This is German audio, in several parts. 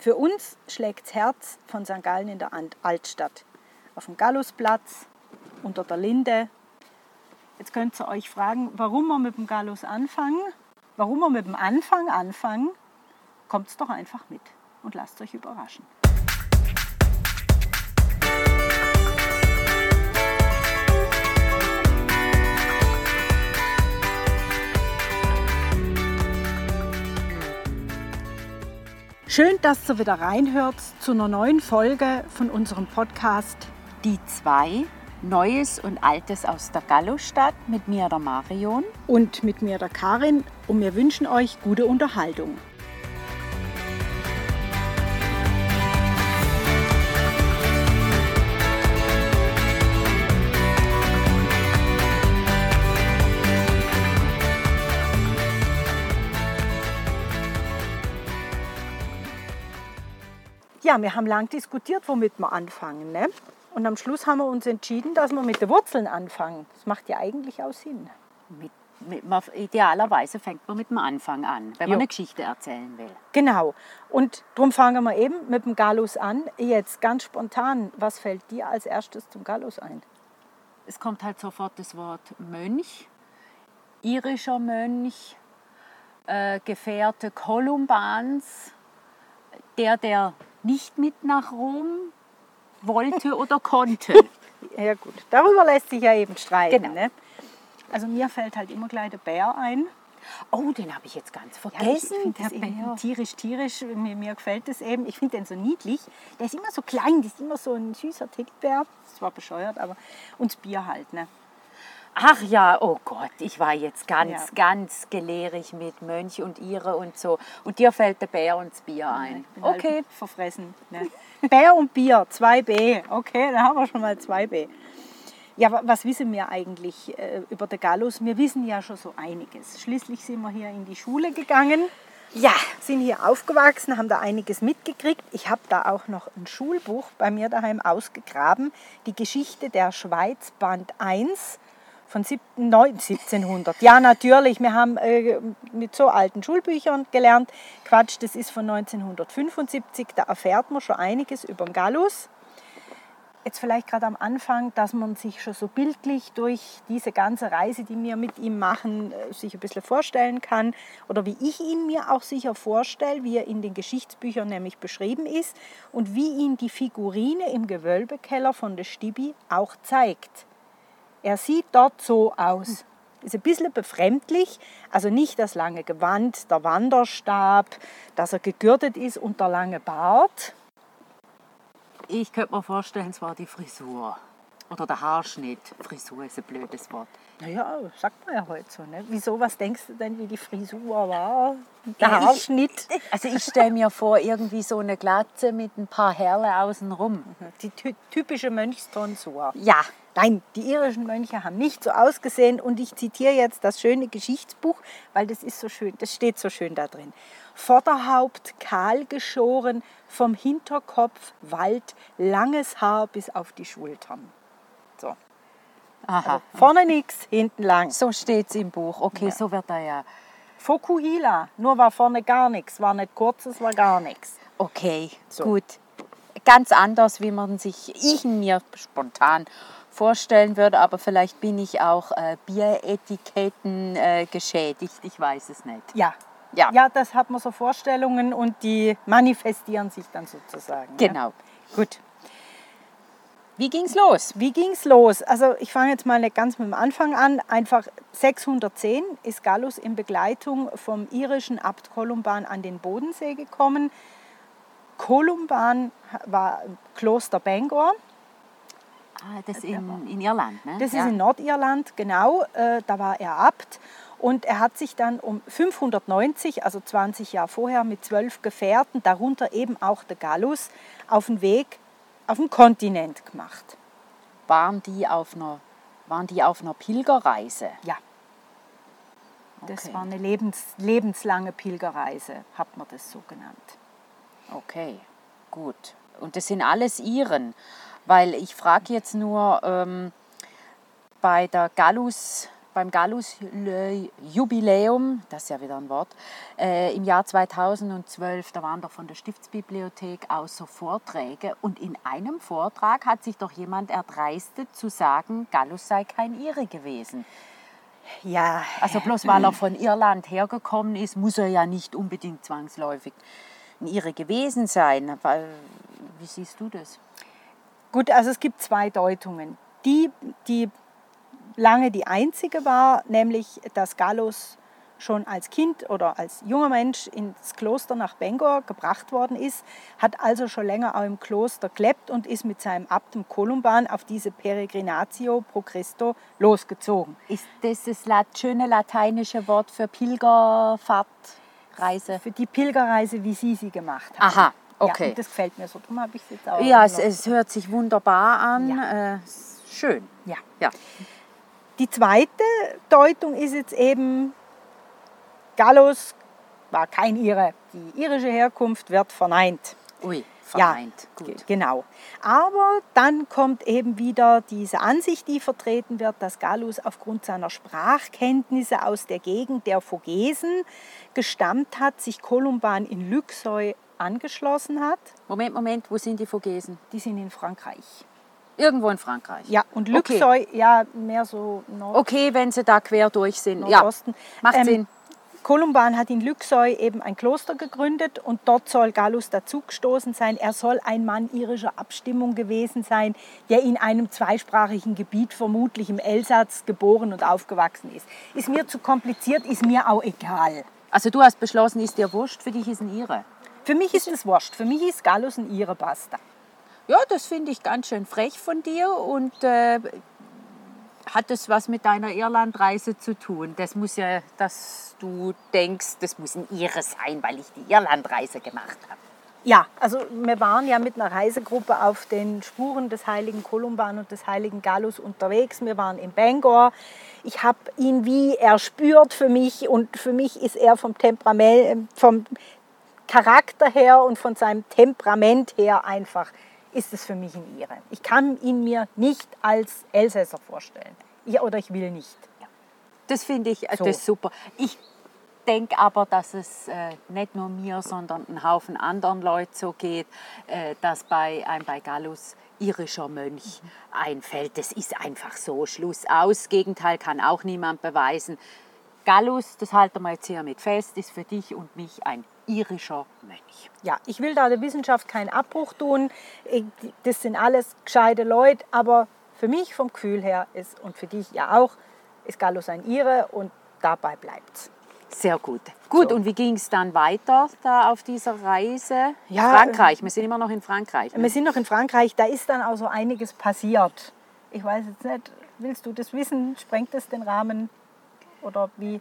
Für uns schlägt das Herz von St. Gallen in der Altstadt. Auf dem Gallusplatz, unter der Linde. Jetzt könnt ihr euch fragen, warum wir mit dem Gallus anfangen. Warum wir mit dem Anfang anfangen, kommt doch einfach mit und lasst euch überraschen. Schön, dass ihr wieder reinhört zu einer neuen Folge von unserem Podcast Die zwei, Neues und Altes aus der Gallostadt mit mir, der Marion. und mit mir der Karin und wir wünschen euch gute Unterhaltung. Ja, wir haben lang diskutiert, womit wir anfangen. Ne? Und am Schluss haben wir uns entschieden, dass wir mit den Wurzeln anfangen. Das macht ja eigentlich auch Sinn. Mit, mit, man, idealerweise fängt man mit dem Anfang an, wenn Jo. man eine Geschichte erzählen will. Genau. Und darum fangen wir eben mit dem Gallus an. Jetzt ganz spontan, was fällt dir als erstes zum Gallus ein? Es kommt halt sofort das Wort Mönch, irischer Mönch, äh, Gefährte Kolumbans, der, der nicht mit nach Rom wollte oder konnte. Ja gut, darüber lässt sich ja eben streiten. Genau. Ne? Also mir fällt halt immer gleich der Bär ein. Oh, den habe ich jetzt ganz Ja, ich vergessen. finde der das eben tierisch, tierisch. Mir, mir gefällt das eben. Ich finde den so niedlich. Der ist immer so klein, das ist immer so ein süßer Teddybär. Das zwar bescheuert, aber und das Bier halt. Ne? Ach ja, oh Gott, ich war jetzt ganz, Ja. ganz gelehrig mit Mönch und Ihre und so. Und dir fällt der Bär und das Bier ein. Ich bin Okay, halt verfressen. Ne? Bär und Bier, 2B. Okay, da haben wir schon mal 2B. Ja, wa- was wissen wir eigentlich äh, über den Gallus? Wir wissen ja schon so einiges. Schließlich sind wir hier in die Schule gegangen. Ja, sind hier aufgewachsen, haben da einiges mitgekriegt. Ich habe da auch noch ein Schulbuch bei mir daheim ausgegraben. Die Geschichte der Schweiz, Band 1 von 17 neun- 1700. Ja, natürlich. Wir haben äh, mit so alten Schulbüchern gelernt. Quatsch, das ist von 1975. Da erfährt man schon einiges über den Gallus. Jetzt vielleicht gerade am Anfang, dass man sich schon so bildlich durch diese ganze Reise, die wir mit ihm machen, äh, sich ein bisschen vorstellen kann. Oder wie ich ihn mir auch sicher vorstelle, wie er in den Geschichtsbüchern nämlich beschrieben ist und wie ihn die Figurine im Gewölbekeller von der Stibi auch zeigt. Er sieht dort so aus. Ist ein bisschen befremdlich, also nicht das lange Gewand, der Wanderstab, dass er gegürtet ist und der lange Bart. ich könnte mir vorstellen, es war die Frisur. Oder der Haarschnitt. Frisur ist ein blödes Wort. Naja, sagt man ja heute so. Ne? Wieso, was denkst du denn, wie die Frisur war? Der Ja, ich- Haarschnitt? Also ich stelle mir vor, irgendwie so eine Glatze mit ein paar Herle außenrum. Die ty typische Mönchstonsur. Ja, Nein, die irischen Mönche haben nicht so ausgesehen und ich zitiere jetzt das schöne Geschichtsbuch, weil das ist so schön, das steht so schön da drin. Vorderhaupt kahl geschoren, vom Hinterkopf Wald, langes Haar bis auf die Schultern. So. aha. Vorne nichts, hinten lang. So steht es im Buch. Okay, Ja. so wird er ja. Fokuhila, nur war vorne gar nichts, war nicht kurz, es war gar nichts. Okay, So. gut. Ganz anders, wie man sich ich mir spontan vorstellen würde, aber vielleicht bin ich auch äh, Bieretiketten äh, geschädigt. Ich weiß es nicht. Ja. Ja. ja, das hat man so Vorstellungen und die manifestieren sich dann sozusagen. Ja. Genau. Gut. Wie ging's los? Wie ging's los? Also ich fange jetzt mal nicht ganz mit dem Anfang an. Einfach 610 ist Gallus in Begleitung vom irischen Abt Kolumban an den Bodensee gekommen. Kolumban war Kloster Bangor. Ah, das in, in Irland, ne? Das ja. ist in Nordirland, genau. Äh, da war er Abt. Und er hat sich dann um 590, also 20 Jahre vorher, mit zwölf Gefährten, darunter eben auch der Gallus, auf den Weg auf den Kontinent gemacht. waren, die auf einer, waren die auf einer Pilgerreise? Ja. Das Okay. war eine lebens, lebenslange Pilgerreise, hat man das so genannt. Okay, gut. Und das sind alles Iren, weil ich frage jetzt nur ähm, bei der Gallus beim Gallus-Jubiläum, das ist ja wieder ein Wort, äh, im Jahr 2012, da waren doch von der Stiftsbibliothek aus so Vorträge und in einem Vortrag hat sich doch jemand erdreistet zu sagen, Gallus sei kein Ire gewesen. Ja, Also bloß weil er von Irland hergekommen ist, muss er ja nicht unbedingt zwangsläufig ein Ire gewesen sein. Wie siehst du das? Gut, also es gibt zwei Deutungen. Die, die lange die einzige war, nämlich dass Gallus schon als Kind oder als junger Mensch ins Kloster nach Bangor gebracht worden ist, hat also schon länger auch im Kloster gelebt und ist mit seinem Abt dem Kolumban auf diese Peregrinatio pro Christo losgezogen. Ist das das schöne lateinische Wort für Pilgerfahrtreise? Für die Pilgerreise, wie sie sie gemacht haben. Aha, okay. und das gefällt mir so, darum habe ich es jetzt auch Ja, es, es hört sich wunderbar an. Ja. Äh, schön. ja. Ja. Die zweite Deutung ist jetzt eben, Gallus war kein Ire. Die irische Herkunft wird verneint. Ui, verneint. Ge- Gut. Genau. Aber dann kommt eben wieder diese Ansicht, die vertreten wird, dass Gallus aufgrund seiner Sprachkenntnisse aus der Gegend der Vogesen gestammt hat, sich Kolumban in Luxeuil angeschlossen hat. Moment, Moment, wo sind die Vogesen? Die sind in Frankreich. Irgendwo in Frankreich. Ja, und Okay. Luxeuil, ja, mehr so Nord Okay, wenn sie da quer durch sind. Nordosten. Ja, macht Ähm, Sinn. Kolumban hat in Luxeuil eben ein Kloster gegründet und dort soll Gallus dazugestoßen sein. Er soll ein Mann irischer Abstimmung gewesen sein, der in einem zweisprachigen Gebiet, vermutlich im Elsass, geboren und aufgewachsen ist. Ist mir zu kompliziert, ist mir auch egal. Also du hast beschlossen, ist dir wurscht, für dich ist ein Ire. Für mich ist es wurscht. Für mich ist Gallus ein Ire basta. Ja, das finde ich ganz schön frech von dir und äh, hat das was mit deiner Irlandreise zu tun? Das muss ja, dass du denkst, das muss ein Ire sein, weil ich die Irlandreise gemacht habe. Ja, also wir waren ja mit einer Reisegruppe auf den Spuren des heiligen Kolumban und des heiligen Gallus unterwegs. Wir waren in Bangor. Ich habe ihn wie erspürt für mich und für mich ist er vom Temperament, vom Charakter her und von seinem Temperament her einfach ist es für mich ein Ire. Ich kann ihn mir nicht als Elsässer vorstellen. Ich, oder ich will nicht. Das finde ich äh, So. das super. Ich denke aber, dass es äh, nicht nur mir, sondern einen Haufen anderen Leuten so geht, äh, dass bei einem bei Gallus irischer Mönch einfällt. Das ist einfach so. Schluss aus. Gegenteil kann auch niemand beweisen. Gallus, das halten wir jetzt hier mit fest, ist für dich und mich ein irischer Mönch. Ja, ich will da der Wissenschaft keinen Abbruch tun. Das sind alles gescheite Leute, aber für mich vom Gefühl her ist und für dich ja auch, ist Gallus ein Ire und dabei bleibt's. Sehr gut. Gut, So. und wie ging es dann weiter da auf dieser Reise? Ja, Frankreich, wir sind immer noch in Frankreich. Ne? Wir sind noch in Frankreich, da ist dann auch so einiges passiert. Ich weiß jetzt nicht, willst du das wissen? Sprengt das den Rahmen? Oder wie?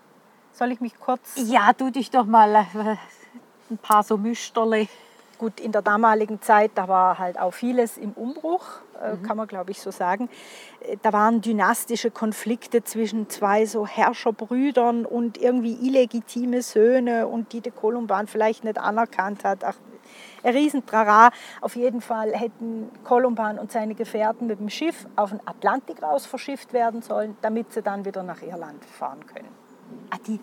Soll ich mich kurz. Ja, tu dich doch mal äh, ein paar so Müsterle. Gut, in der damaligen Zeit, da war halt auch vieles im Umbruch, äh, kann man glaube ich so sagen. Äh, Da waren dynastische Konflikte zwischen zwei so Herrscherbrüdern und irgendwie illegitime Söhne und die der Kolumban vielleicht nicht anerkannt hat. Ach, ein Riesentrara. Auf jeden Fall hätten Kolumban und seine Gefährten mit dem Schiff auf den Atlantik raus verschifft werden sollen, damit sie dann wieder nach Irland fahren können. Ah, die,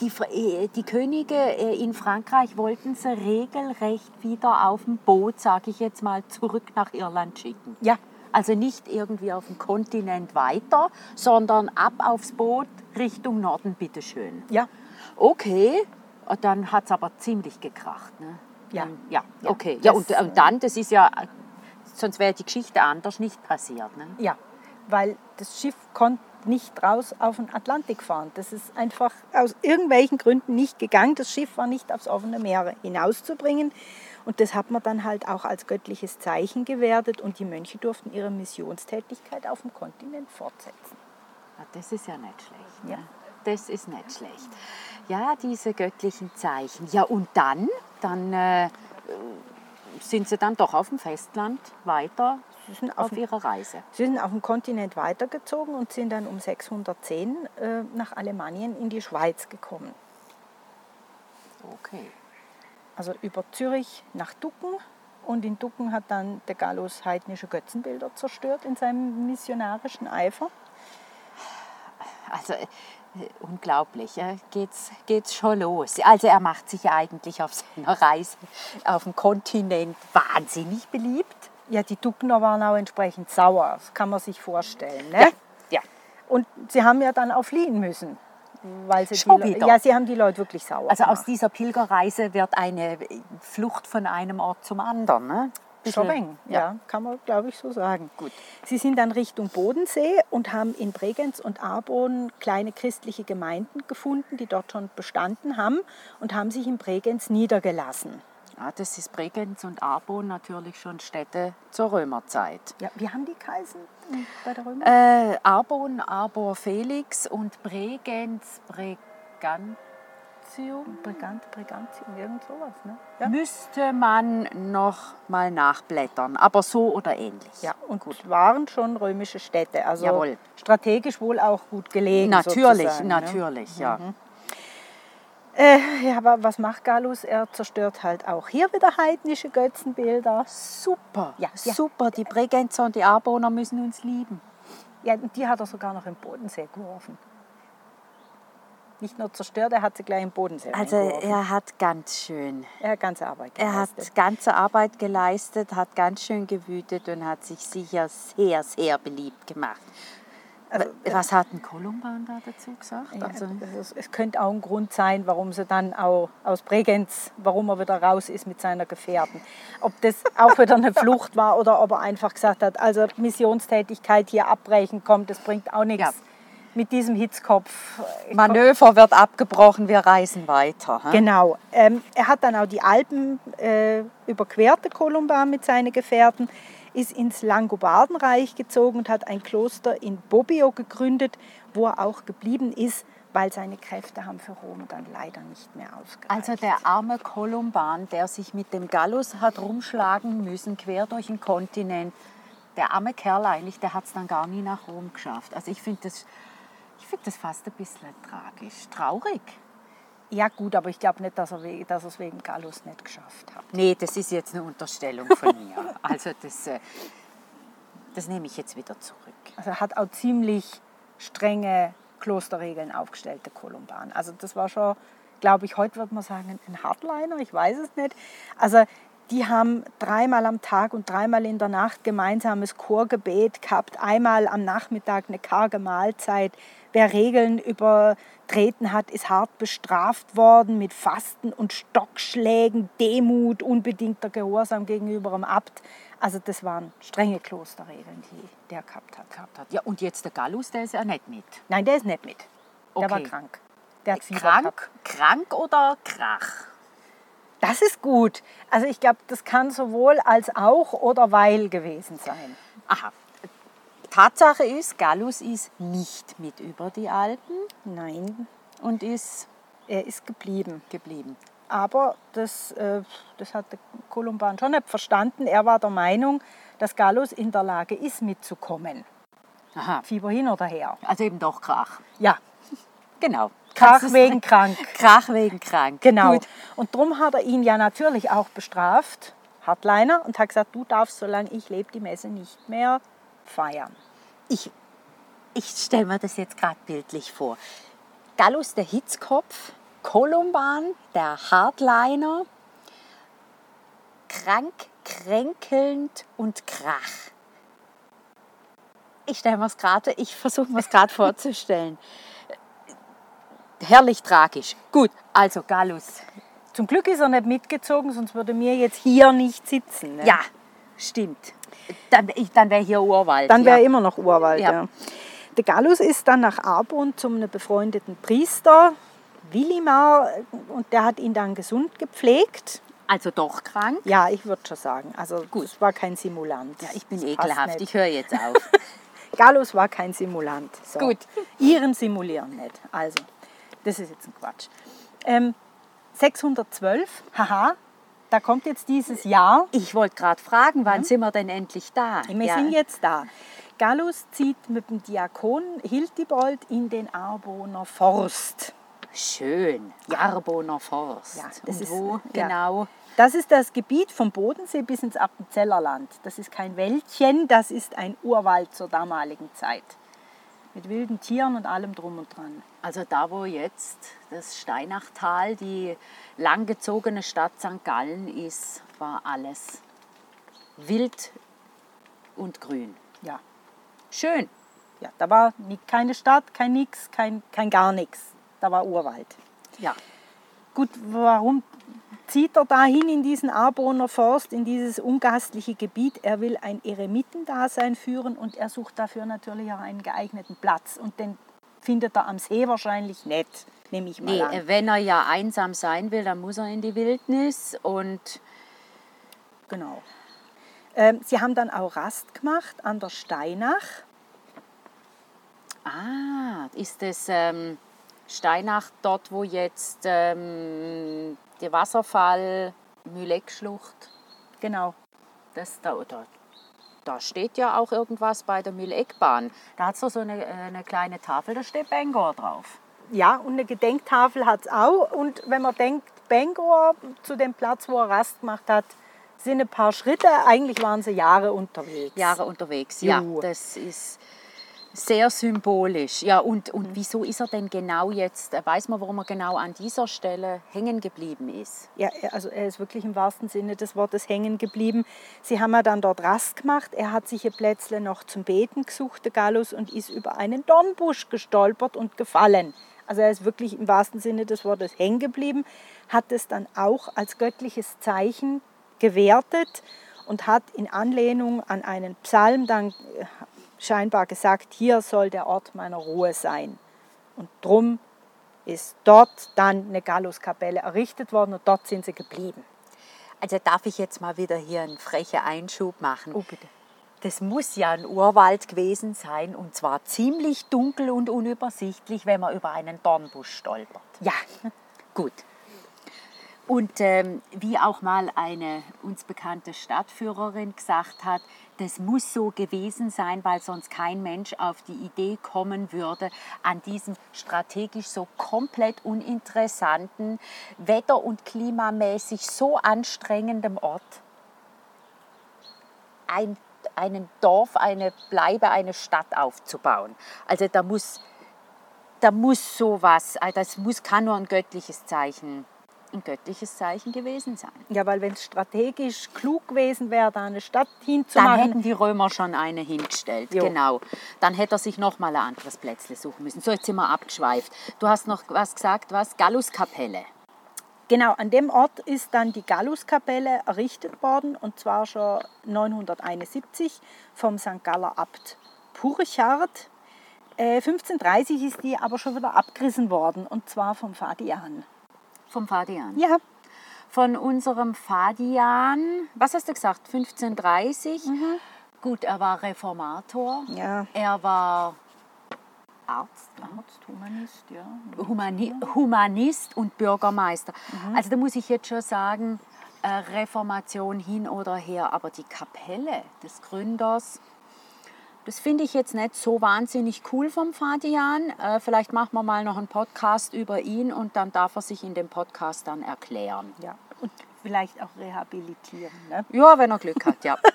die, äh, die Könige äh, in Frankreich wollten sie regelrecht wieder auf dem Boot, sage ich jetzt mal, zurück nach Irland schicken. Ja, Also nicht irgendwie auf dem Kontinent weiter, sondern ab aufs Boot Richtung Norden, bitteschön. ja, Okay, und dann hat es aber ziemlich gekracht. Ne? Ja. Ja, Ja, okay. Ja, und, und dann, das ist ja, sonst wäre die Geschichte anders nicht passiert. Ne? Ja, weil das Schiff konnte nicht raus auf den Atlantik fahren. Das ist einfach aus irgendwelchen Gründen nicht gegangen. Das Schiff war nicht aufs offene Meer hinauszubringen. Und das hat man dann halt auch als göttliches Zeichen gewertet und die Mönche durften ihre Missionstätigkeit auf dem Kontinent fortsetzen. Ja, das ist ja nicht schlecht. Ne? Ja. Das ist nicht schlecht. Ja, diese göttlichen Zeichen. Ja, und dann, dann äh, sind sie dann doch auf dem Festland weiter auf auf, ihrer Reise. sie sind auf dem Kontinent weitergezogen und sind dann um 610 äh, nach Alemannien in die Schweiz gekommen. Okay. also über Zürich nach Ducken. Und in Ducken hat dann der Gallus heidnische Götzenbilder zerstört in seinem missionarischen Eifer. also unglaublich, ja, geht's, geht's schon los. Also er macht sich ja eigentlich auf seiner Reise auf dem Kontinent wahnsinnig beliebt. Ja, die Duckner waren auch entsprechend sauer, das kann man sich vorstellen. Ne? Ja, ja. Und sie haben ja dann auch fliehen müssen. Weil sie Schon die, Le-. Ja, sie haben die Leute wirklich sauer Also aus gemacht. dieser Pilgerreise wird eine Flucht von einem Ort zum anderen. Ne? Schon Bisschen- eng, ja. kann man glaube ich so sagen. Gut. Sie sind dann Richtung Bodensee und haben in Bregenz und Arbon kleine christliche Gemeinden gefunden, die dort schon bestanden haben und haben sich in Bregenz niedergelassen. Ja, das ist Bregenz und Arbon natürlich schon Städte zur Römerzeit. Ja, wie haben die geheißen äh, bei der Römer? Äh, Arbon, Arbor Felix und Bregenz, Bregantium. Brigant, Brigantium, irgend sowas. Ne? Ja. Müsste man noch mal nachblättern, aber so oder ähnlich. ja, und gut, waren schon römische Städte, also Jawohl. strategisch wohl auch gut gelegen. Natürlich, ne? natürlich, ja. Äh, ja, aber was macht Gallus? Er zerstört halt auch hier wieder heidnische Götzenbilder. Super, Ja, ja. super. Die Bregenzer und die Arboner müssen uns lieben. Ja, die hat er sogar noch im Bodensee geworfen. Nicht nur zerstört, er hat sie gleich im Bodensee Also reingeworfen. er hat ganz schön, Er hat ganze Arbeit er hat geleistet. ganze Arbeit geleistet, hat ganz schön gewütet und hat sich sicher sehr, sehr beliebt gemacht. Also, Was hat ein Kolumban da dazu gesagt? Ja, Also, ist, es könnte auch ein Grund sein, warum sie dann auch aus Bregenz, warum er wieder raus ist mit seiner Gefährten. Ob das auch wieder eine Flucht war oder ob er einfach gesagt hat, also Missionstätigkeit hier abbrechen kommt, das bringt auch nichts. Ja. Mit diesem Hitzkopf. äh, Manöver wird abgebrochen, wir reisen weiter. hä? Genau. Ähm, er hat dann auch die Alpen äh, überquert, der Kolumban mit seinen Gefährten, ist ins Langobardenreich gezogen und hat ein Kloster in Bobbio gegründet, wo er auch geblieben ist, weil seine Kräfte haben für Rom dann leider nicht mehr ausgereicht. Also der arme Kolumban, der sich mit dem Gallus hat rumschlagen müssen, quer durch den Kontinent. Der arme Kerl eigentlich, der hat es dann gar nie nach Rom geschafft. Also ich finde das, ich find das fast ein bisschen tragisch, traurig. ja gut, aber ich glaube nicht, dass er we- dass er es wegen Gallus nicht geschafft hat. Nee, das ist jetzt eine Unterstellung von mir. Also das, äh, das nehme ich jetzt wieder zurück. Also er hat auch ziemlich strenge Klosterregeln aufgestellt, der Kolumban. Also das war schon, glaube ich, heute würde man sagen, ein Hardliner, ich weiß es nicht. Also die haben dreimal am Tag und dreimal in der Nacht gemeinsames Chorgebet gehabt, einmal am Nachmittag eine karge Mahlzeit. Wer Regeln übertreten hat, ist hart bestraft worden mit Fasten und Stockschlägen, Demut, unbedingter Gehorsam gegenüber dem Abt. Also das waren strenge Klosterregeln, die der gehabt hat. Gehabt hat. Ja, und jetzt der Gallus, der ist ja nicht mit. Nein, der ist nicht mit. Der war Okay. krank. Der hat. Krank, krank oder krach? Das ist gut. Also ich glaube, das kann sowohl als auch oder weil gewesen sein. Aha. Tatsache ist, Gallus ist nicht mit über die Alpen Nein, und ist er ist geblieben. geblieben. Aber das, äh, das hat der Kolumban schon nicht verstanden. Er war der Meinung, dass Gallus in der Lage ist, mitzukommen. Aha. Fieber hin oder her. Also eben doch Krach. Ja, Genau. Krach wegen krank. Krach wegen krank. Genau. Gut. Und darum hat er ihn ja natürlich auch bestraft, Hardliner, und hat gesagt, du darfst, solange ich lebe, die Messe nicht mehr feiern. Ich, ich stelle mir das jetzt gerade bildlich vor. Gallus der Hitzkopf, Kolumban der Hardliner, krank, kränkelnd und krach. Ich stelle mir es gerade, ich versuche mir es gerade vorzustellen. Herrlich tragisch. Gut, also Gallus. Zum Glück ist er nicht mitgezogen, sonst würde mir jetzt hier nicht sitzen. Ne? Ja, stimmt. Dann, dann wäre hier Urwald. Dann wäre ja. immer noch Urwald. Ja. Ja. Der Gallus ist dann nach Arbon zum einem befreundeten Priester, Willimar, und der hat ihn dann gesund gepflegt. Also doch krank. Ja, ich würde schon sagen. Also Gut. es war kein Simulant. Ja, ich bin Das ekelhaft. Ich höre jetzt auf. Gallus war kein Simulant. So. Gut. Ihren simulieren nicht. Also, das ist jetzt ein Quatsch. Ähm, 612, haha, da kommt jetzt dieses Jahr. Ich wollte gerade fragen, wann sind wir denn endlich da? Wir Ja. sind jetzt da. Gallus zieht mit dem Diakon Hiltibold in den Arboner Forst. Schön. Arboner Forst. Ja, das ist- wo ja. genau? Das ist das Gebiet vom Bodensee bis ins Appenzellerland. Das ist kein Wäldchen, das ist ein Urwald zur damaligen Zeit. Mit wilden Tieren und allem drum und dran. Also da, wo jetzt das Steinachtal, die langgezogene Stadt St. Gallen ist, war alles wild und grün. Ja. Schön. ja da war keine Stadt, kein Nix, kein, kein gar nichts. Da war Urwald. Ja. Gut, warum zieht er dahin in diesen Arboner Forst, in dieses ungastliche Gebiet? Er will ein Eremitendasein führen und er sucht dafür natürlich auch einen geeigneten Platz. Und den findet er am See wahrscheinlich nicht, nehme ich mal Nee, an. wenn er ja einsam sein will, dann muss er in die Wildnis und Genau. Ähm, sie haben dann auch Rast gemacht an der Steinach. Ah, ist das ähm, Steinach dort, wo jetzt ähm, der Wasserfall Mühleckschlucht, Genau. das da, da, da steht ja auch irgendwas bei der Mühleckbahn. Da hat es so eine, äh, eine kleine Tafel, da steht Bangor drauf. Ja, und eine Gedenktafel hat es auch. Und wenn man denkt, Bangor zu dem Platz, wo er Rast gemacht hat, sind ein paar Schritte. Eigentlich waren sie Jahre unterwegs. Jahre unterwegs. Ja, Jo. das ist sehr symbolisch. Ja, und, und wieso ist er denn genau jetzt, äh, weiß man, warum er genau an dieser Stelle hängen geblieben ist? Ja, also er ist wirklich im wahrsten Sinne des Wortes hängen geblieben. Sie haben ja dann dort Rast gemacht. Er hat sich ein Plätzle noch zum Beten gesucht, der Gallus, und ist über einen Dornbusch gestolpert und gefallen. Also er ist wirklich im wahrsten Sinne des Wortes hängen geblieben, hat es dann auch als göttliches Zeichen gewertet und hat in Anlehnung an einen Psalm dann äh, scheinbar gesagt, hier soll der Ort meiner Ruhe sein. Und drum ist dort dann eine Galluskapelle errichtet worden und dort sind sie geblieben. Also darf ich jetzt mal wieder hier einen frechen Einschub machen? Oh, bitte. Das muss ja ein Urwald gewesen sein und zwar ziemlich dunkel und unübersichtlich, wenn man über einen Dornbusch stolpert. Ja, Gut. Und ähm, wie auch mal eine uns bekannte Stadtführerin gesagt hat, das muss so gewesen sein, weil sonst kein Mensch auf die Idee kommen würde, an diesem strategisch so komplett uninteressanten, wetter- und klimamäßig so anstrengendem Ort ein, einen Dorf, eine Bleibe, eine Stadt aufzubauen. Also da muss, da muss sowas, also das muss, kann nur ein göttliches Zeichen, ein göttliches Zeichen gewesen sein. ja weil wenn es strategisch klug gewesen wäre, da eine Stadt Dann hinzumachen, hätten die Römer schon eine hingestellt, Jo. genau. Dann hätte er sich noch mal ein anderes Plätzle suchen müssen. So, jetzt sind wir abgeschweift. Du hast noch was gesagt, was? Galluskapelle. genau an dem Ort ist dann die Galluskapelle errichtet worden und zwar schon 971 vom St. Galler Abt Purchard. Äh, 1530 ist die aber schon wieder abgerissen worden und zwar vom Fadian. Vom Fadian. Ja, Von unserem Fadian, was hast du gesagt, 1530? Gut, er war Reformator. ja. Er war Arzt, Arzt, Humanist, ja. Humani Humanist und Bürgermeister. Also da muss ich jetzt schon sagen, äh, Reformation hin oder her, aber die Kapelle des Gründers, das finde ich jetzt nicht so wahnsinnig cool vom Fadian. Äh, vielleicht machen wir mal noch einen Podcast über ihn und dann darf er sich in dem Podcast dann erklären. ja. Und vielleicht auch rehabilitieren. Ne? Ja, wenn er Glück hat, ja.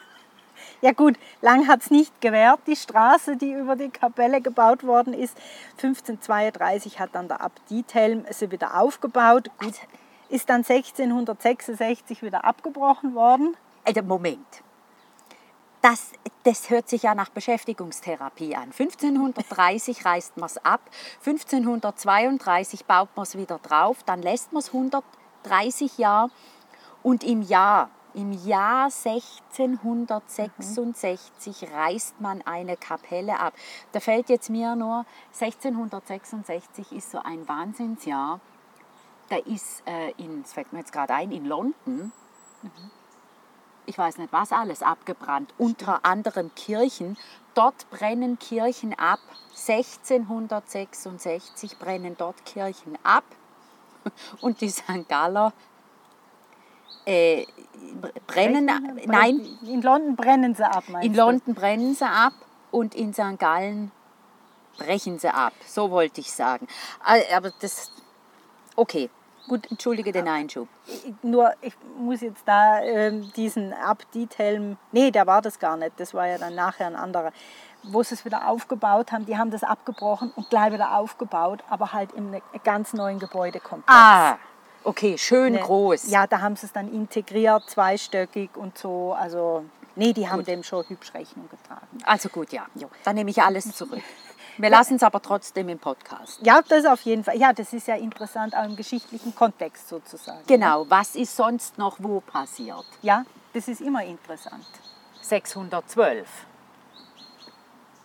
Ja gut, lang hat es nicht gewährt, die Straße, die über die Kapelle gebaut worden ist. 1532 hat dann der Abt Diethelm sie wieder aufgebaut. Gut, ist dann 1666 wieder abgebrochen worden. Also Moment. Das, das hört sich ja nach Beschäftigungstherapie an. 1530 reißt man es ab, 1532 baut man es wieder drauf, dann lässt man es 130 Jahre und im Jahr, im Jahr 1666 reißt man eine Kapelle ab. Da fällt jetzt mir nur, 1666 ist so ein Wahnsinnsjahr. Da ist, äh, in, das fällt mir jetzt gerade ein, in London, ich weiß nicht was alles abgebrannt, unter anderem Kirchen. Dort brennen Kirchen ab. 1666 brennen dort Kirchen ab. Und die St. Galler äh, brennen, nein, In London brennen sie ab, in du? London brennen sie ab und in St. Gallen brechen sie ab. So wollte ich sagen. Äh, Aber das, okay, gut, entschuldige den Einschub. Nur, ich muss jetzt da ähm, diesen Abt Diethelm, nee, der war das gar nicht, das war ja dann nachher ein anderer. wo sie es wieder aufgebaut haben, die haben das abgebrochen und gleich wieder aufgebaut, aber halt in einem ganz neuen Gebäudekomplex. Ah, okay, schön Ne, groß. Ja, da haben sie es dann integriert, zweistöckig und so. Also, nee, die haben dem schon hübsch Rechnung getragen. Also gut, ja. Dann nehme ich alles zurück. Wir lassen es aber trotzdem im Podcast. Ja, das auf jeden Fall. Ja, das ist ja interessant, auch im geschichtlichen Kontext sozusagen. Genau, was ist sonst noch wo passiert? Ja, das ist immer interessant. 612.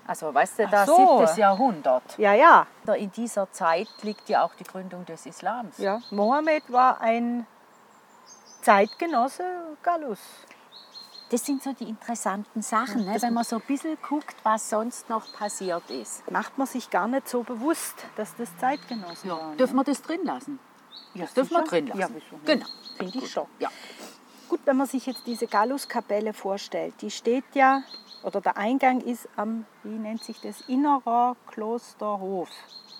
Also weißt du, das so. 7. Jahrhundert. Ja, ja. In dieser Zeit liegt ja auch die Gründung des Islams. ja. Mohammed war ein Zeitgenosse Gallus. Das sind so die interessanten Sachen, ne? wenn man so ein bisschen guckt, was sonst noch passiert ist. Macht man sich gar nicht so bewusst, dass das Zeitgenossen waren. Dürfen wir das drin lassen? Ja, Das dürfen wir drin lassen. Ja? Genau. Finde ich schon. Ja. Gut, wenn man sich jetzt diese Galluskapelle vorstellt, die steht ja, oder der Eingang ist am, wie nennt sich das, Innerer Klosterhof.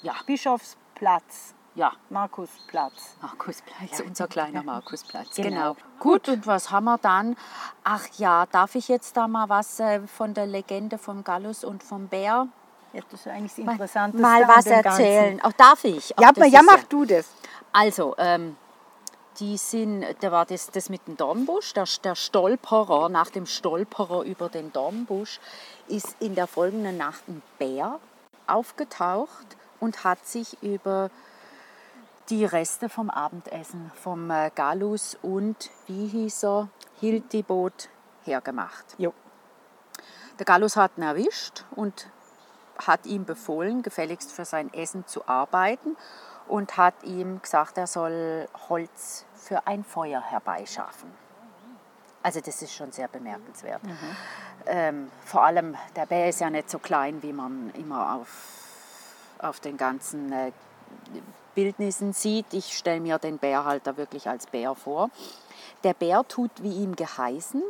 Ja. Bischofsplatz, Ja. Markusplatz. Markusplatz, unser kleiner Markusplatz. Genau. Genau. Gut, und was haben wir dann? Ach ja, darf ich jetzt da mal was äh, von der Legende vom Gallus und vom Bär Ja, das ist eigentlich das Interessanteste mal was erzählen? Auch darf ich? Ach, Ja, das ja, mach du das. Also, ähm, die sind, da war das, das mit dem Dornbusch, der, der Stolperer, nach dem Stolperer über den Dornbusch, ist in der folgenden Nacht ein Bär aufgetaucht und hat sich über die Reste vom Abendessen vom äh, Gallus und, wie hieß er, Hildibot hergemacht. Jo. Der Gallus hat ihn erwischt und hat ihm befohlen, gefälligst für sein Essen zu arbeiten und hat ihm gesagt, er soll Holz für ein Feuer herbeischaffen. Also das ist schon sehr bemerkenswert. Ähm, vor allem, der Bär ist ja nicht so klein, wie man immer auf, auf den ganzen äh, Bildnissen sieht. Ich stelle mir den Bär halt da wirklich als Bär vor. Der Bär tut wie ihm geheißen,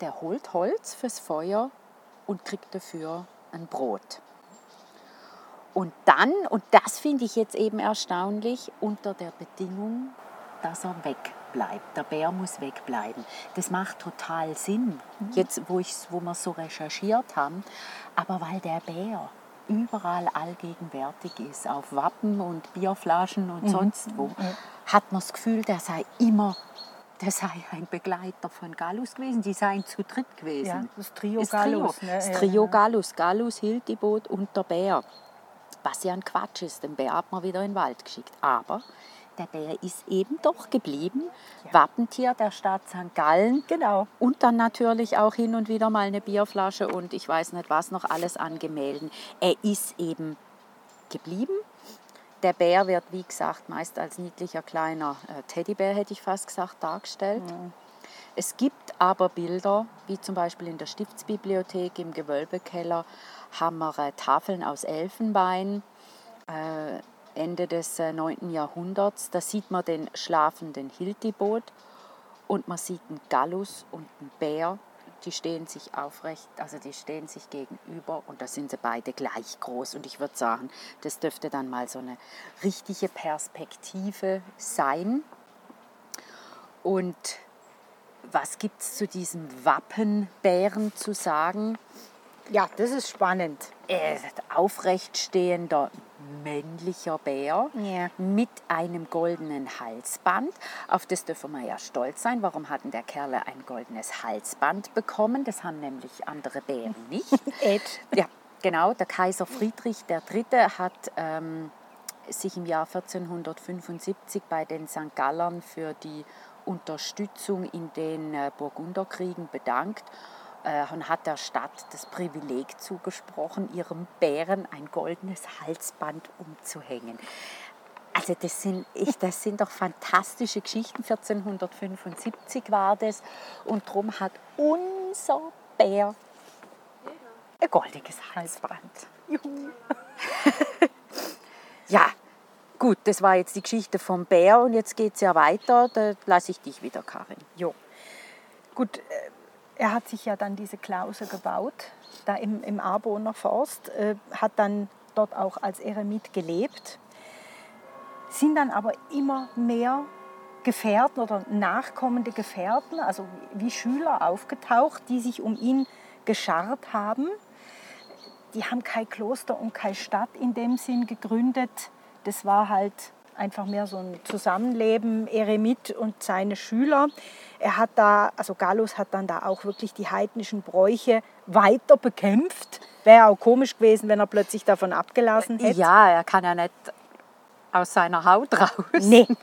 der holt Holz fürs Feuer und kriegt dafür ein Brot. Und dann, und das finde ich jetzt eben erstaunlich, unter der Bedingung, dass er wegbleibt. Der Bär muss wegbleiben. Das macht total Sinn, jetzt wo, ich's, wo wir so recherchiert haben. Aber weil der Bär überall allgegenwärtig ist, auf Wappen und Bierflaschen und sonst wo, hat man das Gefühl, der sei immer, der sei ein Begleiter von Gallus gewesen. Die seien zu dritt gewesen. Ja, das Trio Das Gallus. Trio, ne? das Trio. Gallus, Gallus, Hildibot und der Bär. Was ja ein Quatsch ist, den Bär hat man wieder in den Wald geschickt. Aber der Bär ist eben doch geblieben. Wappentier der Stadt St. Gallen. Genau. Und dann natürlich auch hin und wieder mal eine Bierflasche und ich weiß nicht was noch alles an Gemälden. Er ist eben geblieben. Der Bär wird, wie gesagt, meist als niedlicher kleiner äh, Teddybär, hätte ich fast gesagt, dargestellt. Es gibt aber Bilder, wie zum Beispiel in der Stiftsbibliothek im Gewölbekeller, haben wir Tafeln aus Elfenbein, äh, Ende des äh, 9. Jahrhunderts. Da sieht man den schlafenden Hildibot und man sieht einen Gallus und einen Bär. Die stehen sich aufrecht, also die stehen sich gegenüber und da sind sie beide gleich groß. Und ich würde sagen, das dürfte dann mal so eine richtige Perspektive sein. Und was gibt es zu diesem Wappenbären zu sagen? Ja, das ist spannend. Er ist ein aufrechtstehender männlicher Bär Ja. mit einem goldenen Halsband. Auf das dürfen wir ja stolz sein. Warum hat denn der Kerl ein goldenes Halsband bekommen? Das haben nämlich andere Bären nicht. Ed. Ja, genau. Der Kaiser Friedrich III. hat ähm, sich im Jahr 1475 bei den St. Gallern für die Unterstützung in den äh, Burgunderkriegen bedankt und hat der Stadt das Privileg zugesprochen, ihrem Bären ein goldenes Halsband umzuhängen. Also das sind, ich, das sind doch fantastische Geschichten. 1475 war das und darum hat unser Bär ein goldiges Halsband. Ja, gut, das war jetzt die Geschichte vom Bär und jetzt geht es ja weiter. Da lasse ich dich wieder, Karin. Jo. Gut, äh, er hat sich ja dann diese Klause gebaut, da im, im Arboner Forst, äh, hat dann dort auch als Eremit gelebt, sind dann aber immer mehr Gefährten oder nachkommende Gefährten, also wie Schüler aufgetaucht, die sich um ihn gescharrt haben. die haben kein Kloster und keine Stadt in dem Sinn gegründet. Das war halt einfach mehr so ein Zusammenleben, Eremit und seine Schüler. Er hat da, also Gallus hat dann da auch wirklich die heidnischen Bräuche weiter bekämpft. Wäre auch komisch gewesen, wenn er plötzlich davon abgelassen hätte. Ja, er kann ja nicht aus seiner Haut raus. Nee.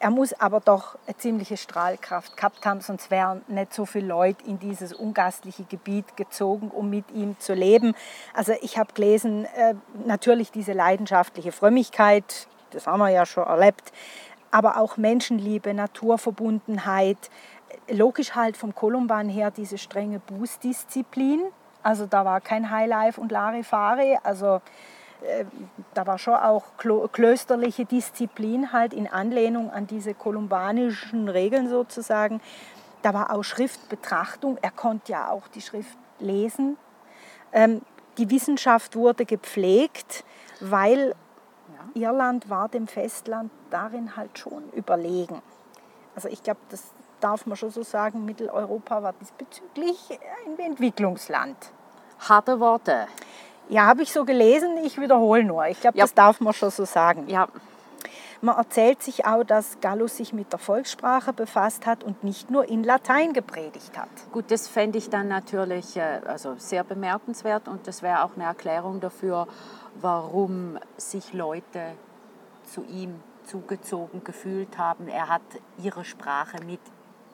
Er muss aber doch eine ziemliche Strahlkraft gehabt haben, sonst wären nicht so viele Leute in dieses ungastliche Gebiet gezogen, um mit ihm zu leben. Also ich habe gelesen, äh, natürlich diese leidenschaftliche Frömmigkeit, das haben wir ja schon erlebt, aber auch Menschenliebe, Naturverbundenheit, logisch halt vom Kolumban her diese strenge Bußdisziplin. Also da war kein Highlife und Larifari, also äh, da war schon auch klösterliche Disziplin halt in Anlehnung an diese kolumbanischen Regeln sozusagen. Da war auch Schriftbetrachtung. Er konnte ja auch die Schrift lesen. Ähm, die Wissenschaft wurde gepflegt, weil Irland war dem Festland darin halt schon überlegen. Also ich glaube, das darf man schon so sagen, Mitteleuropa war diesbezüglich ein Entwicklungsland. Harte Worte. Ja, habe ich so gelesen, ich wiederhole nur. Ich glaube, Ja. das darf man schon so sagen. Ja, Man erzählt sich auch, dass Gallus sich mit der Volkssprache befasst hat und nicht nur in Latein gepredigt hat. Gut, das fände ich dann natürlich äh, also sehr bemerkenswert und das wäre auch eine Erklärung dafür, warum sich Leute zu ihm zugezogen gefühlt haben. Er hat ihre Sprache mit,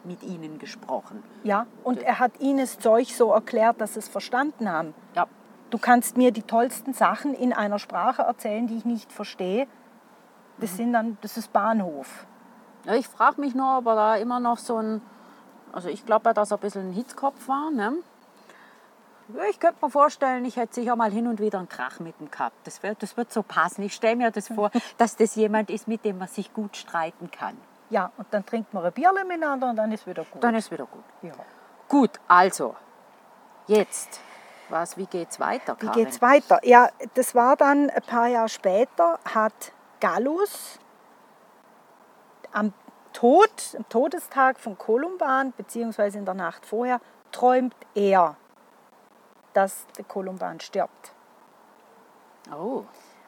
mit ihnen gesprochen. Ja, und er hat ihnen das Zeug so erklärt, dass sie es verstanden haben. Ja, Du kannst mir die tollsten Sachen in einer Sprache erzählen, die ich nicht verstehe. Das sind dann, das ist Bahnhof. Ja, ich frage mich nur, ob er da immer noch so ein, also ich glaube, dass er ein bisschen ein Hitzkopf war. Ne? Ich könnte mir vorstellen, ich hätte sicher mal hin und wieder einen Krach mit ihm gehabt. Das wird, das wird so passen. Ich stelle mir das vor, dass das jemand ist, mit dem man sich gut streiten kann. Ja, und dann trinkt man ein Bierle miteinander und dann ist wieder gut. Dann ist wieder gut. ja. Gut, also, jetzt, was, wie geht's weiter, Wie Karin? geht's weiter? Ja, das war dann ein paar Jahre später, hat Gallus am Tod, am Todestag von Kolumban, beziehungsweise in der Nacht vorher, träumt er, dass der Kolumban stirbt. Oh,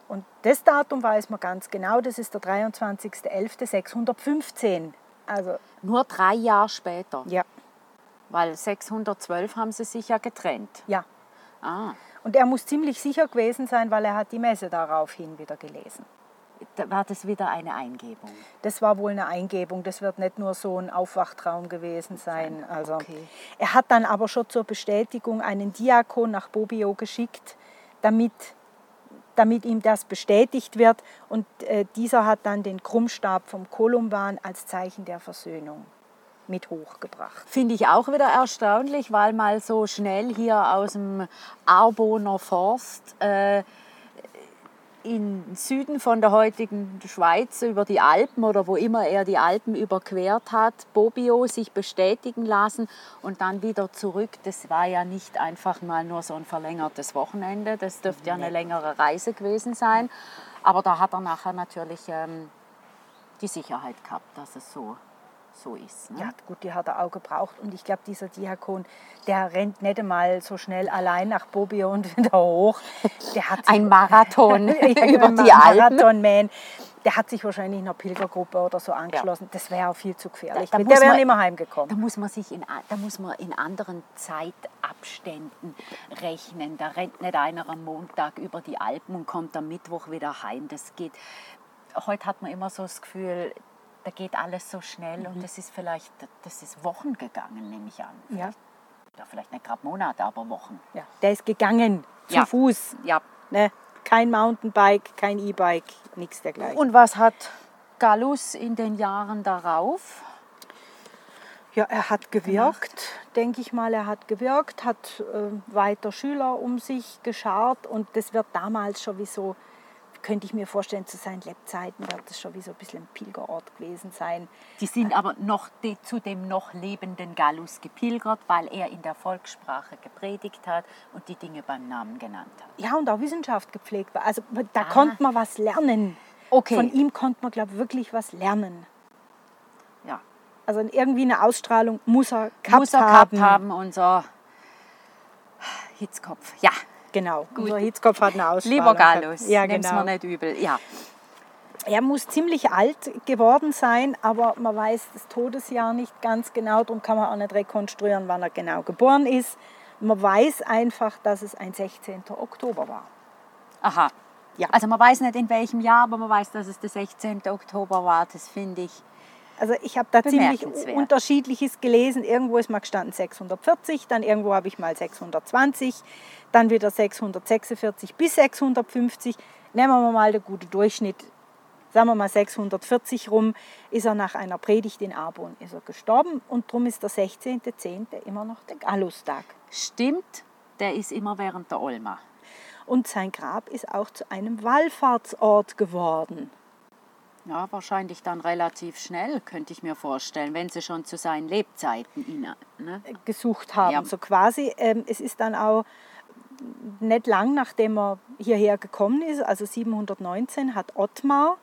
Und das Datum weiß man ganz genau, das ist der 23.11.615. Also, nur drei Jahre später, ja, weil 612 haben sie sich ja getrennt. ja. Ah, Und er muss ziemlich sicher gewesen sein, weil er hat die Messe daraufhin wieder gelesen. War das wieder eine Eingebung. Das war wohl eine Eingebung. Das wird nicht nur so ein Aufwachtraum gewesen sein. Also, Okay. Er hat dann aber schon zur Bestätigung einen Diakon nach Bobbio geschickt, damit, damit ihm das bestätigt wird. Und äh, dieser hat dann den Krummstab vom Kolumban als Zeichen der Versöhnung mit hochgebracht. Finde ich auch wieder erstaunlich, weil mal so schnell hier aus dem Arboner Forst äh, im Süden von der heutigen Schweiz über die Alpen oder wo immer er die Alpen überquert hat, Bobbio sich bestätigen lassen und dann wieder zurück. Das war ja nicht einfach mal nur so ein verlängertes Wochenende, das dürfte ja eine längere Reise gewesen sein. Aber da hat er nachher natürlich ähm, die Sicherheit gehabt, dass es so, so ist. Ne? Ja, gut, die hat er auch gebraucht. Und ich glaube, dieser Diakon, der rennt nicht einmal so schnell allein nach Bobbio und wieder hoch. Der hat sich- Ein Marathon Ja, über die Alpen. Marathon-Man. Der hat sich wahrscheinlich einer Pilgergruppe oder so angeschlossen. Das wäre auch viel zu gefährlich. Da- da der wäre nicht mehr Da heimgekommen. muss man sich in, da muss man in anderen Zeitabständen rechnen. Da rennt nicht einer am Montag über die Alpen und kommt am Mittwoch wieder heim. Das geht. Heute hat man immer so das Gefühl, da geht alles so schnell Mhm. und das ist vielleicht, das ist Wochen gegangen, nehme ich an. Ja. Ja, vielleicht nicht gerade Monate, aber Wochen. Ja. Der ist gegangen, zu Ja. Fuß. Ja. Ne? Kein Mountainbike, kein E-Bike, nichts dergleichen. Und was hat Gallus in den Jahren darauf? Ja, er hat gewirkt, denke ich mal. Er hat gewirkt, hat äh, weiter Schüler um sich geschart und das wird damals schon wie so, könnte ich mir vorstellen, zu seinen Lebzeiten wird das schon wie so ein bisschen ein Pilgerort gewesen sein. Die sind aber noch die, zu dem noch lebenden Gallus gepilgert, weil er in der Volkssprache gepredigt hat und die Dinge beim Namen genannt hat. Ja, und auch Wissenschaft gepflegt war. Also da Ah. konnte man was lernen. Okay. Von ihm konnte man, glaube ich, wirklich was lernen. Ja. Also irgendwie eine Ausstrahlung muss er gehabt Muss er haben. gehabt haben, unser Hitzkopf. Ja, Genau. Unser Hitzkopf hat eine Ausstrahlung. Lieber. Gallus, Ja, nimm's genau. mir nicht übel. Ja. Er muss ziemlich alt geworden sein, aber man weiß das Todesjahr nicht ganz genau, darum kann man auch nicht rekonstruieren, wann er genau geboren ist. Man weiß einfach, dass es ein 16. Oktober war. Aha. Ja. Also man weiß nicht in welchem Jahr, aber man weiß, dass es der 16. Oktober war. Das finde ich. Also ich habe da ziemlich unterschiedliches gelesen. Irgendwo ist mal gestanden 640, dann irgendwo habe ich mal 620, dann wieder 646 bis 650. Nehmen wir mal den guten Durchschnitt, sagen wir mal 640 rum, ist er nach einer Predigt in Arbon ist er gestorben und darum ist der 16.10. immer noch der Gallustag. Stimmt, der ist immer während der Olma. Und sein Grab ist auch zu einem Wallfahrtsort geworden. Ja, wahrscheinlich dann relativ schnell, könnte ich mir vorstellen, wenn sie schon zu seinen Lebzeiten ihn. Ne? gesucht haben. Ja. So quasi, ähm, es ist dann auch nicht lang nachdem er hierher gekommen ist, also 719, hat Ottmar,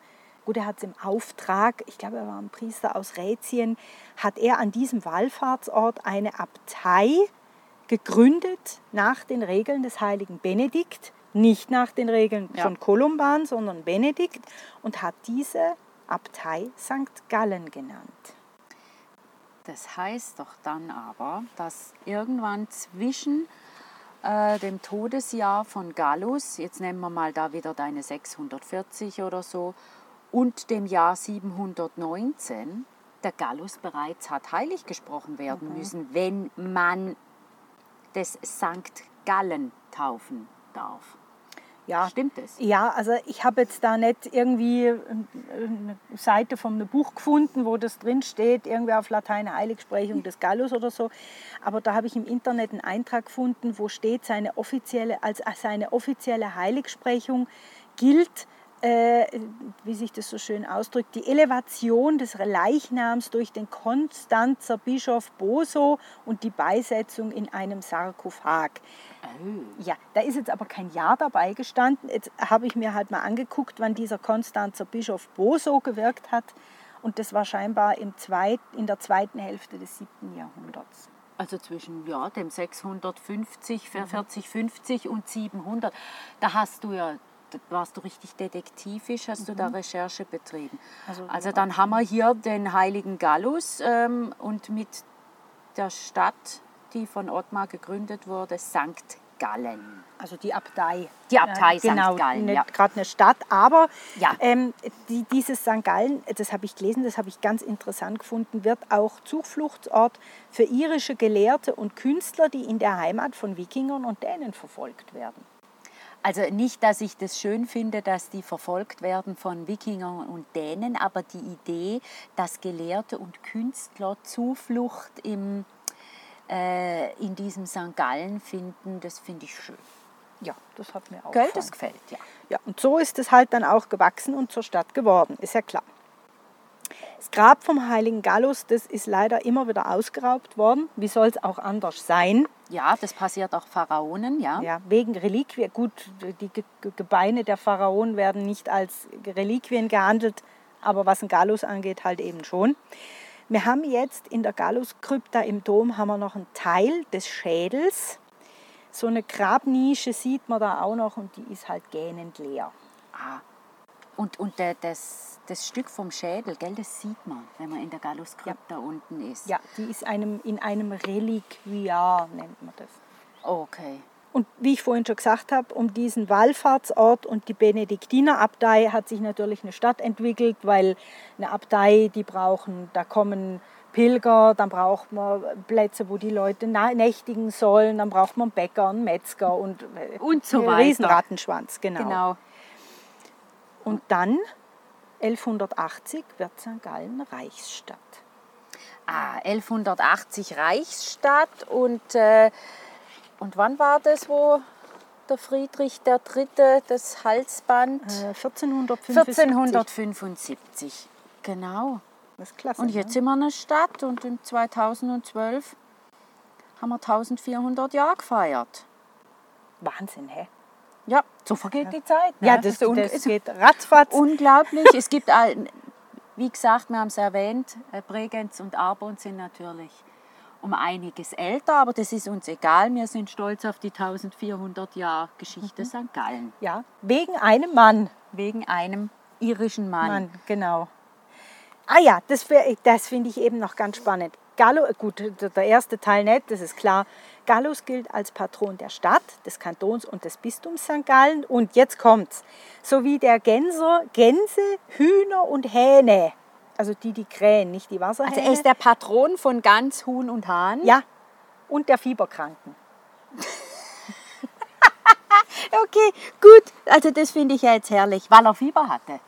gut, er hat es im Auftrag, ich glaube, er war ein Priester aus Rätien, hat er an diesem Wallfahrtsort eine Abtei gegründet nach den Regeln des heiligen Benedikt, nicht nach den Regeln Ja. von Kolumban, sondern Benedikt und hat diese Abtei St. Gallen genannt. Das heißt doch dann aber, dass irgendwann zwischen äh, dem Todesjahr von Gallus, jetzt nehmen wir mal da wieder deine 640 oder so, und dem Jahr 719, der Gallus bereits hat heilig gesprochen werden müssen, wenn man des Sankt Gallen taufen darf. Ja, Stimmt es? Ja, also ich habe jetzt da nicht irgendwie eine Seite von einem Buch gefunden, wo das drin steht, irgendwie auf Latein Heiligsprechung des Gallus oder so. Aber da habe ich im Internet einen Eintrag gefunden, wo steht, seine offizielle, als seine offizielle Heiligsprechung gilt, äh, wie sich das so schön ausdrückt, die Elevation des Leichnams durch den Konstanzer Bischof Boso und die Beisetzung in einem Sarkophag. Ja, da ist jetzt aber kein Jahr dabei gestanden. Jetzt habe ich mir halt mal angeguckt, wann dieser Konstanzer Bischof Boso gewirkt hat. Und das war scheinbar im zweit, in der zweiten Hälfte des 7. Jahrhunderts. Also zwischen ja, dem 650, 40, 50 und 700. Da hast du ja, warst du richtig detektivisch, hast du da Recherche betrieben. Also- Also, dann haben wir hier den heiligen Gallus ähm, und mit der Stadt, die von Ottmar gegründet wurde, St. Gallen. Also die Abtei. Die Abtei St. genau, Gallen, Nicht ja. gerade eine Stadt, aber Ja. ähm, die, dieses St. Gallen, das habe ich gelesen, das habe ich ganz interessant gefunden, wird auch Zufluchtsort für irische Gelehrte und Künstler, die in der Heimat von Wikingern und Dänen verfolgt werden. Also nicht, dass ich das schön finde, dass die verfolgt werden von Wikingern und Dänen, aber die Idee, dass Gelehrte und Künstler Zuflucht im, äh, in diesem St. Gallen finden, das finde ich schön. Ja, das hat mir auch Gell, gefallen. das gefällt, ja. Ja, und so ist es halt dann auch gewachsen und zur Stadt geworden, ist ja klar. Das Grab vom heiligen Gallus, das ist leider immer wieder ausgeraubt worden. Wie soll es auch anders sein? Ja, das passiert auch Pharaonen, ja. Ja, wegen Reliquien. Gut, die Ge Ge- Gebeine der Pharaonen werden nicht als Reliquien gehandelt, aber was ein Gallus angeht, halt eben schon. Wir haben jetzt in der Galluskrypta im Dom haben wir noch einen Teil des Schädels. So eine Grabnische sieht man da auch noch und die ist halt gähnend leer. Ah. Und, und das, das Stück vom Schädel, gell, das sieht man, wenn man in der Galluskrypta unten ist. Ja, die ist einem, in einem Reliquiar, nennt man das. Okay. Und wie ich vorhin schon gesagt habe, um diesen Wallfahrtsort und die Benediktinerabtei hat sich natürlich eine Stadt entwickelt, weil eine Abtei, die brauchen, da kommen Pilger, dann braucht man Plätze, wo die Leute nächtigen sollen, dann braucht man einen Bäcker, einen Metzger und, äh, Und so einen weiter. Riesenrattenschwanz, genau. Genau. Und dann, 1180, wird St. Gallen Reichsstadt. Ah, 1180 Reichsstadt und, äh, und wann war das, wo der Friedrich III. das Halsband? Äh, 1475. 1475. Genau. Das ist klasse. Und jetzt ne? sind wir eine Stadt und in 2012 haben wir 1400 Jahre gefeiert. Wahnsinn, hä? Ja, so vergeht die Zeit. ne? Ja, das, un- das ist geht ratzfatz. unglaublich. es gibt, wie gesagt, wir haben es erwähnt, äh, Bregenz und Arbon sind natürlich um einiges älter, aber das ist uns egal. Wir sind stolz auf die 1400 Jahre Geschichte St. Gallen. Ja, wegen einem Mann. Wegen einem irischen Mann. Mann, genau. Ah ja, das, das finde ich eben noch ganz spannend. Gallo, gut, der erste Teil nicht, das ist klar. Gallus gilt als Patron der Stadt, des Kantons und des Bistums St. Gallen. Und jetzt kommt's. Sowie der Gänser, Gänse, Hühner und Hähne. Also die, die krähen, nicht die Also Wasserhähne. er ist der Patron von Gans, Huhn und Hahn. ja, und der Fieberkranken. Okay, gut. Also das finde ich ja jetzt herrlich, weil er Fieber hatte.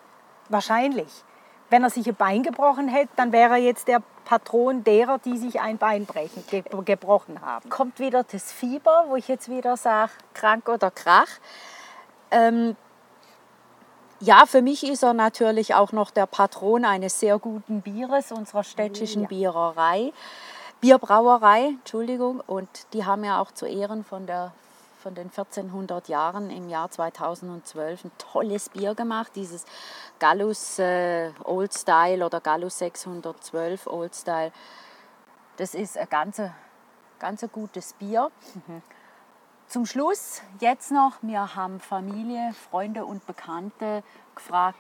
Wahrscheinlich. Wenn er sich ein Bein gebrochen hätte, dann wäre er jetzt der Patron derer, die sich ein Bein brechen, ge gebrochen haben. Kommt wieder das Fieber, wo ich jetzt wieder sage, krank oder krach. Ähm, ja, für mich ist er natürlich auch noch der Patron eines sehr guten Bieres, unserer städtischen Ja. Biererei, Bierbrauerei, Entschuldigung. Und die haben ja auch zu Ehren von, der, von den 1400 Jahren im Jahr 2012 ein tolles Bier gemacht, dieses Gallus äh, Old Style oder Gallus 612 Old Style. Das ist ein ganz, ganz gutes Bier. Zum Schluss jetzt noch, wir haben Familie, Freunde und Bekannte gefragt,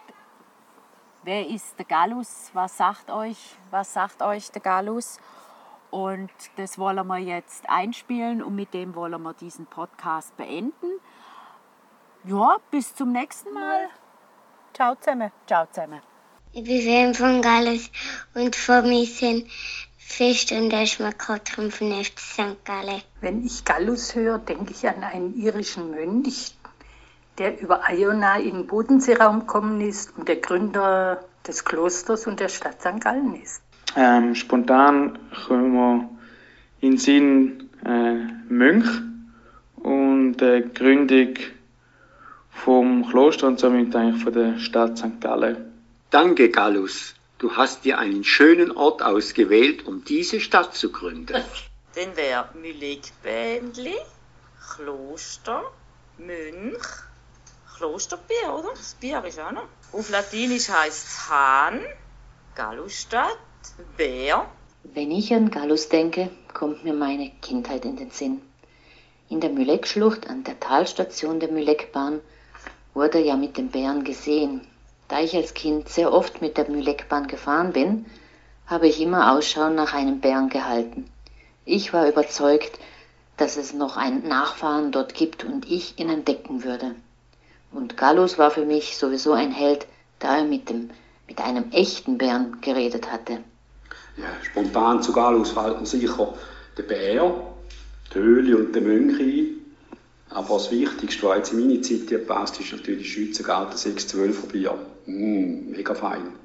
wer ist der Gallus, was sagt euch, was sagt euch der Gallus? Und das wollen wir jetzt einspielen und mit dem wollen wir diesen Podcast beenden. Ja, bis zum nächsten Mal. Ciao zusammen. Ciao zusammen. Ich bin Fan von Gallus und vor mir sind Fest und der Schmackottrum von FC St. Gallen. Wenn ich Gallus höre, denke ich an einen irischen Mönch, der über Iona in den Bodenseeraum gekommen ist und der Gründer des Klosters und der Stadt St. Gallen ist. Ähm, spontan kommen wir in den Sinn äh, Mönch und äh, Gründung vom Kloster und somit eigentlich von der Stadt St. Gallen. Danke, Gallus. Du hast dir einen schönen Ort ausgewählt, um diese Stadt zu gründen. Dann wäre Mühlegbändli, Kloster, Mönch, Klosterbier, oder? Das Bier ist auch noch. Auf Latinisch heißt es Hahn, Gallusstadt, Bär. Wenn ich an Gallus denke, kommt mir meine Kindheit in den Sinn. In der Müleckschlucht an der Talstation der Müleckbahn wurde ja mit den Bären gesehen. Da ich als Kind sehr oft mit der Müleckbahn gefahren bin, habe ich immer Ausschau nach einem Bären gehalten. Ich war überzeugt, dass es noch einen Nachfahren dort gibt und ich ihn entdecken würde. Und Gallus war für mich sowieso ein Held, da er mit, dem, mit einem echten Bären geredet hatte. Ja, spontan zu Gallus fällt mir sicher der Bär, die Höhle und der Mönch ein. Aber das Wichtigste, was jetzt in meine Zeit passt, ist natürlich Schützengarten 612er Bier. Mm, mega fein.